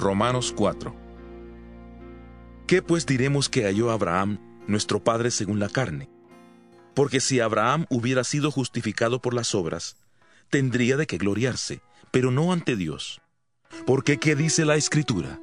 Romanos 4 ¿Qué pues diremos que halló Abraham, nuestro padre según la carne? Porque si Abraham hubiera sido justificado por las obras, tendría de qué gloriarse, pero no ante Dios. Porque ¿qué dice la Escritura?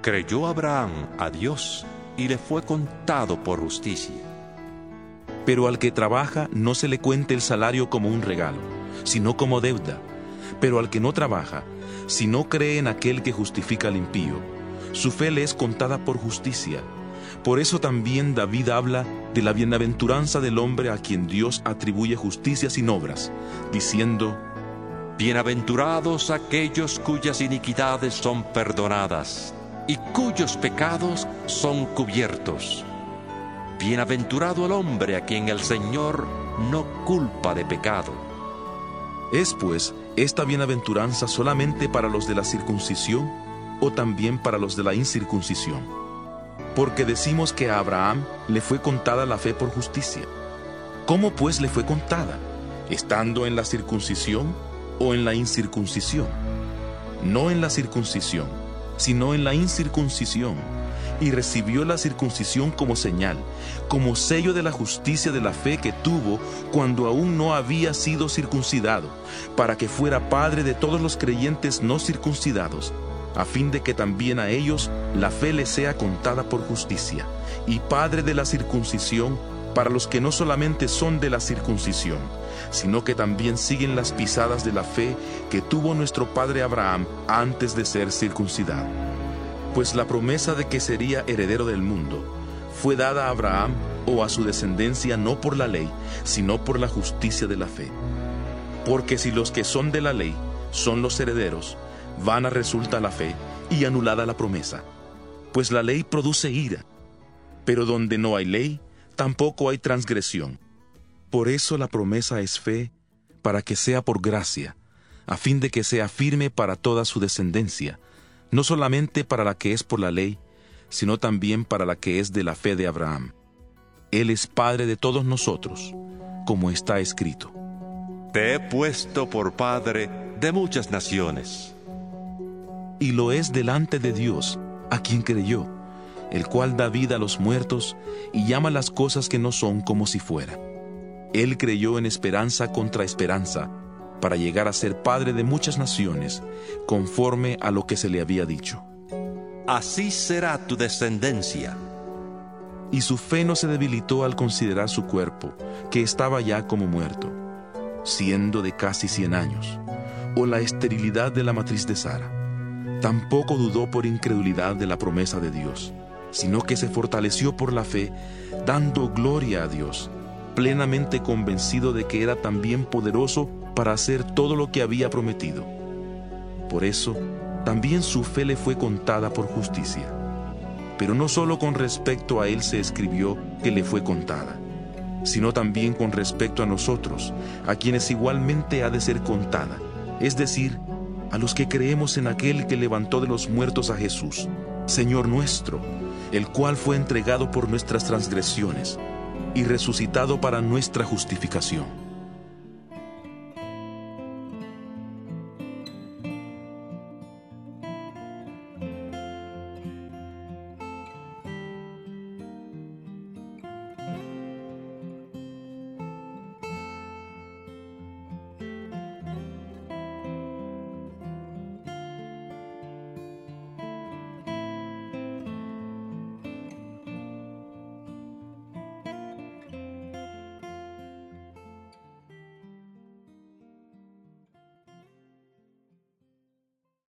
Creyó Abraham a Dios y le fue contado por justicia. Pero al que trabaja no se le cuente el salario como un regalo, sino como deuda. Pero al que no trabaja, si no cree en aquel que justifica al impío, su fe le es contada por justicia. Por eso también David habla de la bienaventuranza del hombre a quien Dios atribuye justicia sin obras, diciendo, Bienaventurados aquellos cuyas iniquidades son perdonadas y cuyos pecados son cubiertos. Bienaventurado el hombre a quien el Señor no culpa de pecado. ¿Es pues esta bienaventuranza solamente para los de la circuncisión o también para los de la incircuncisión? Porque decimos que a Abraham le fue contada la fe por justicia. ¿Cómo pues le fue contada? ¿Estando en la circuncisión o en la incircuncisión? No en la circuncisión, sino en la incircuncisión y recibió la circuncisión como señal, como sello de la justicia de la fe que tuvo cuando aún no había sido circuncidado, para que fuera padre de todos los creyentes no circuncidados, a fin de que también a ellos la fe les sea contada por justicia, y padre de la circuncisión para los que no solamente son de la circuncisión, sino que también siguen las pisadas de la fe que tuvo nuestro padre Abraham antes de ser circuncidado pues la promesa de que sería heredero del mundo fue dada a Abraham o a su descendencia no por la ley, sino por la justicia de la fe. Porque si los que son de la ley son los herederos, vana resulta la fe y anulada la promesa, pues la ley produce ira, pero donde no hay ley, tampoco hay transgresión. Por eso la promesa es fe, para que sea por gracia, a fin de que sea firme para toda su descendencia, no solamente para la que es por la ley, sino también para la que es de la fe de Abraham. Él es Padre de todos nosotros, como está escrito. Te he puesto por Padre de muchas naciones. Y lo es delante de Dios, a quien creyó, el cual da vida a los muertos y llama las cosas que no son como si fuera. Él creyó en esperanza contra esperanza, para llegar a ser padre de muchas naciones, conforme a lo que se le había dicho. Así será tu descendencia. Y su fe no se debilitó al considerar su cuerpo, que estaba ya como muerto, siendo de casi cien años, o la esterilidad de la matriz de Sara. Tampoco dudó por incredulidad de la promesa de Dios, sino que se fortaleció por la fe, dando gloria a Dios, plenamente convencido de que era también poderoso para hacer todo lo que había prometido. Por eso, también su fe le fue contada por justicia. Pero no solo con respecto a él se escribió que le fue contada, sino también con respecto a nosotros, a quienes igualmente ha de ser contada, es decir, a los que creemos en aquel que levantó de los muertos a Jesús, Señor nuestro, el cual fue entregado por nuestras transgresiones y resucitado para nuestra justificación.